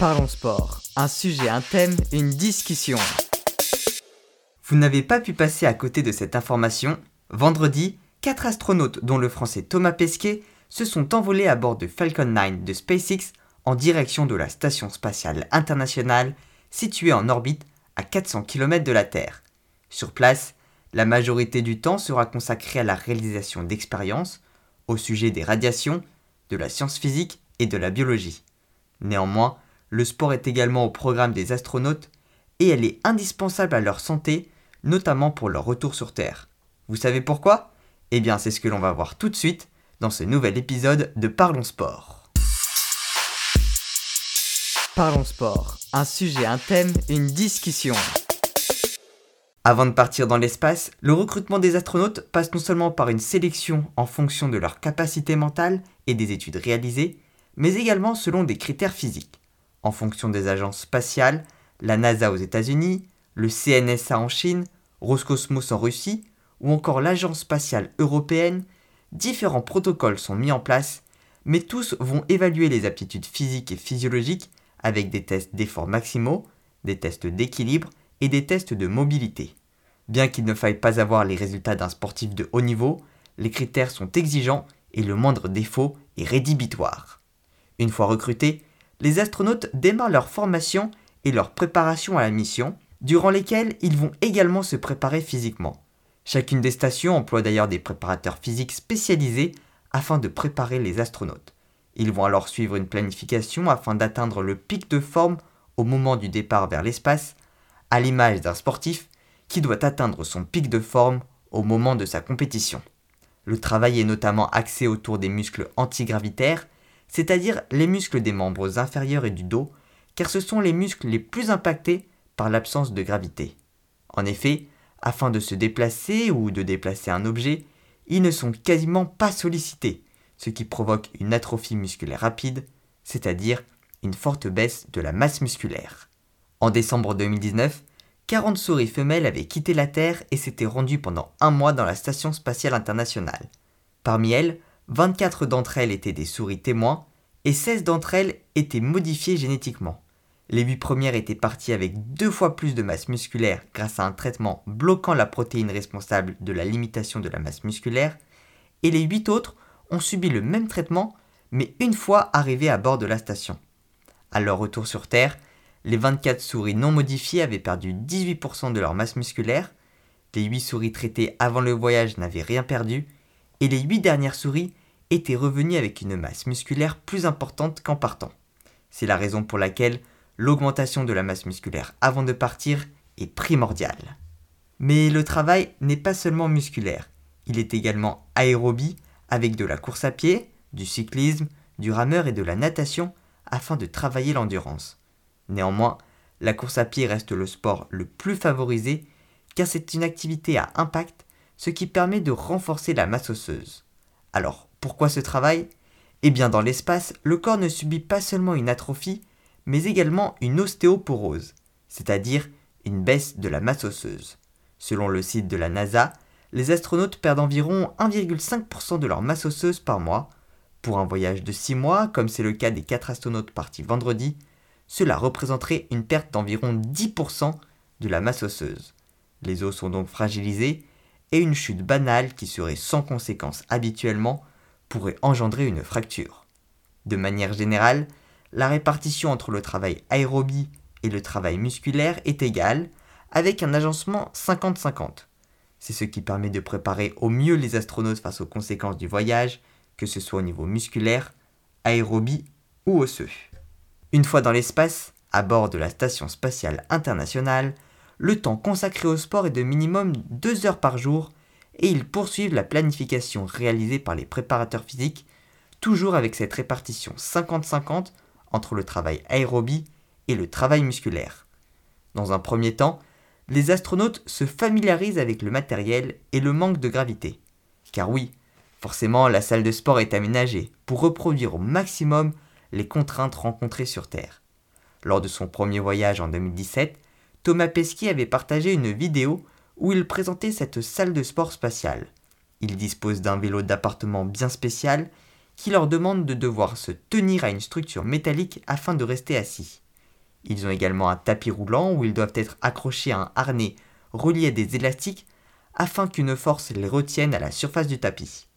Parlons sport. Un sujet, un thème, une discussion. Vous n'avez pas pu passer à côté de cette information. Vendredi, quatre astronautes, dont le français Thomas Pesquet, se sont envolés à bord de Falcon 9 de SpaceX en direction de la Station spatiale internationale située en orbite à 400 km de la Terre. Sur place, la majorité du temps sera consacrée à la réalisation d'expériences au sujet des radiations, de la science physique et de la biologie. Néanmoins, le sport est également au programme des astronautes et elle est indispensable à leur santé, notamment pour leur retour sur Terre. Vous savez pourquoi? Eh bien, c'est ce que l'on va voir tout de suite dans ce nouvel épisode de Parlons Sport. Parlons Sport, un sujet, un thème, une discussion. Avant de partir dans l'espace, le recrutement des astronautes passe non seulement par une sélection en fonction de leur capacité mentale et des études réalisées, mais également selon des critères physiques, en fonction des agences spatiales, la NASA aux États-Unis, le CNSA en Chine, Roscosmos en Russie, ou encore l'Agence spatiale européenne, différents protocoles sont mis en place, mais tous vont évaluer les aptitudes physiques et physiologiques avec des tests d'efforts maximaux, des tests d'équilibre et des tests de mobilité. Bien qu'il ne faille pas avoir les résultats d'un sportif de haut niveau, les critères sont exigeants et le moindre défaut est rédhibitoire. Une fois recrutés, les astronautes démarrent leur formation et leur préparation à la mission, durant lesquelles ils vont également se préparer physiquement. Chacune des stations emploie d'ailleurs des préparateurs physiques spécialisés afin de préparer les astronautes. Ils vont alors suivre une planification afin d'atteindre le pic de forme au moment du départ vers l'espace à l'image d'un sportif qui doit atteindre son pic de forme au moment de sa compétition. Le travail est notamment axé autour des muscles antigravitaires, c'est-à-dire les muscles des membres inférieurs et du dos, car ce sont les muscles les plus impactés par l'absence de gravité. En effet, afin de se déplacer ou de déplacer un objet, ils ne sont quasiment pas sollicités, ce qui provoque une atrophie musculaire rapide, c'est-à-dire une forte baisse de la masse musculaire. En décembre 2019, 40 souris femelles avaient quitté la Terre et s'étaient rendues pendant un mois dans la Station spatiale internationale. Parmi elles, 24 d'entre elles étaient des souris témoins et 16 d'entre elles étaient modifiées génétiquement. Les 8 premières étaient parties avec deux fois plus de masse musculaire grâce à un traitement bloquant la protéine responsable de la limitation de la masse musculaire, et les 8 autres ont subi le même traitement, mais une fois arrivées à bord de la station. À leur retour sur Terre, les 24 souris non modifiées avaient perdu 18% de leur masse musculaire, les 8 souris traitées avant le voyage n'avaient rien perdu, et les 8 dernières souris étaient revenues avec une masse musculaire plus importante qu'en partant. C'est la raison pour laquelle l'augmentation de la masse musculaire avant de partir est primordiale. Mais le travail n'est pas seulement musculaire, il est également aérobie avec de la course à pied, du cyclisme, du rameur et de la natation afin de travailler l'endurance. Néanmoins, la course à pied reste le sport le plus favorisé car c'est une activité à impact, ce qui permet de renforcer la masse osseuse. Alors, pourquoi ce travail? Eh bien, dans l'espace, le corps ne subit pas seulement une atrophie, mais également une ostéoporose, c'est-à-dire une baisse de la masse osseuse. Selon le site de la NASA, les astronautes perdent environ 1,5% de leur masse osseuse par mois. Pour un voyage de 6 mois, comme c'est le cas des 4 astronautes partis vendredi, cela représenterait une perte d'environ 10% de la masse osseuse. Les os sont donc fragilisés et une chute banale qui serait sans conséquence habituellement pourrait engendrer une fracture. De manière générale, la répartition entre le travail aérobie et le travail musculaire est égale, avec un agencement 50-50. C'est ce qui permet de préparer au mieux les astronautes face aux conséquences du voyage, que ce soit au niveau musculaire, aérobie ou osseux. Une fois dans l'espace, à bord de la Station spatiale internationale, le temps consacré au sport est de minimum 2 heures par jour et ils poursuivent la planification réalisée par les préparateurs physiques, toujours avec cette répartition 50-50 entre le travail aérobie et le travail musculaire. Dans un premier temps, les astronautes se familiarisent avec le matériel et le manque de gravité. Car oui, forcément la salle de sport est aménagée pour reproduire au maximum les contraintes rencontrées sur Terre. Lors de son premier voyage en 2017, Thomas Pesquet avait partagé une vidéo où il présentait cette salle de sport spatiale. Il dispose d'un vélo d'appartement bien spécial qui leur demande de devoir se tenir à une structure métallique afin de rester assis. Ils ont également un tapis roulant où ils doivent être accrochés à un harnais relié à des élastiques afin qu'une force les retienne à la surface du tapis.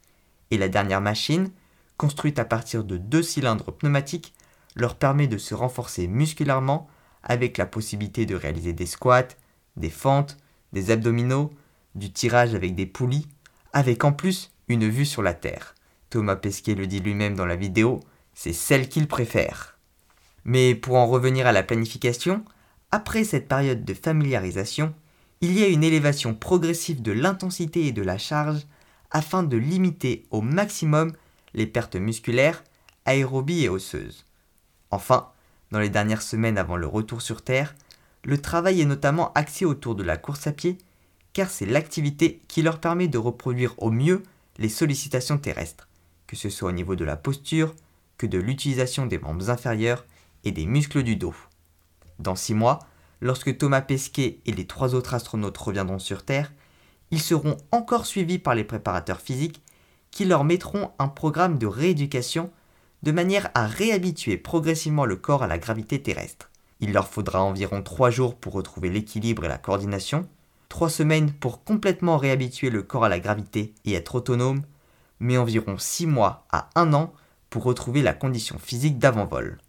Et la dernière machine, construite à partir de deux cylindres pneumatiques, leur permet de se renforcer musculairement avec la possibilité de réaliser des squats, des fentes, des abdominaux, du tirage avec des poulies, avec en plus une vue sur la Terre. Thomas Pesquet le dit lui-même dans la vidéo, c'est celle qu'il préfère. Mais pour en revenir à la planification, après cette période de familiarisation, il y a une élévation progressive de l'intensité et de la charge afin de limiter au maximum les pertes musculaires, aérobies et osseuses. Enfin, dans les dernières semaines avant le retour sur Terre, le travail est notamment axé autour de la course à pied, car c'est l'activité qui leur permet de reproduire au mieux les sollicitations terrestres, que ce soit au niveau de la posture, que de l'utilisation des membres inférieurs et des muscles du dos. Dans six mois, lorsque Thomas Pesquet et les trois autres astronautes reviendront sur Terre, ils seront encore suivis par les préparateurs physiques qui leur mettront un programme de rééducation de manière à réhabituer progressivement le corps à la gravité terrestre. Il leur faudra environ trois jours pour retrouver l'équilibre et la coordination, trois semaines pour complètement réhabituer le corps à la gravité et être autonome, mais environ six mois à un an pour retrouver la condition physique d'avant-vol.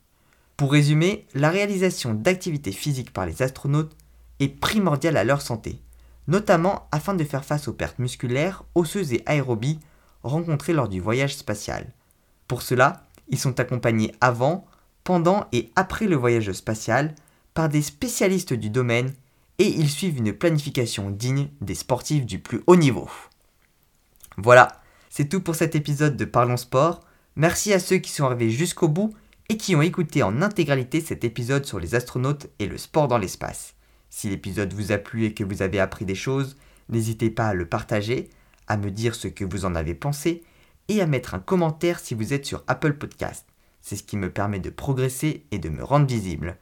Pour résumer, la réalisation d'activités physiques par les astronautes est primordiale à leur santé, notamment afin de faire face aux pertes musculaires, osseuses et aérobies rencontrées lors du voyage spatial. Pour cela, ils sont accompagnés avant, pendant et après le voyage spatial par des spécialistes du domaine et ils suivent une planification digne des sportifs du plus haut niveau. Voilà, c'est tout pour cet épisode de Parlons Sport. Merci à ceux qui sont arrivés jusqu'au bout et qui ont écouté en intégralité cet épisode sur les astronautes et le sport dans l'espace. Si l'épisode vous a plu et que vous avez appris des choses, n'hésitez pas à le partager, à me dire ce que vous en avez pensé et à mettre un commentaire si vous êtes sur Apple Podcast. C'est ce qui me permet de progresser et de me rendre visible.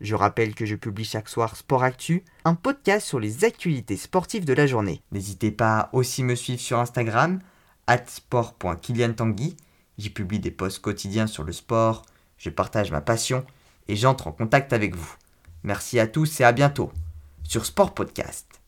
Je rappelle que je publie chaque soir Sport Actu, un podcast sur les actualités sportives de la journée. N'hésitez pas à aussi me suivre sur Instagram, sport.kiliantangui. J'y publie des posts quotidiens sur le sport, je partage ma passion et j'entre en contact avec vous. Merci à tous et à bientôt sur Sport Podcast.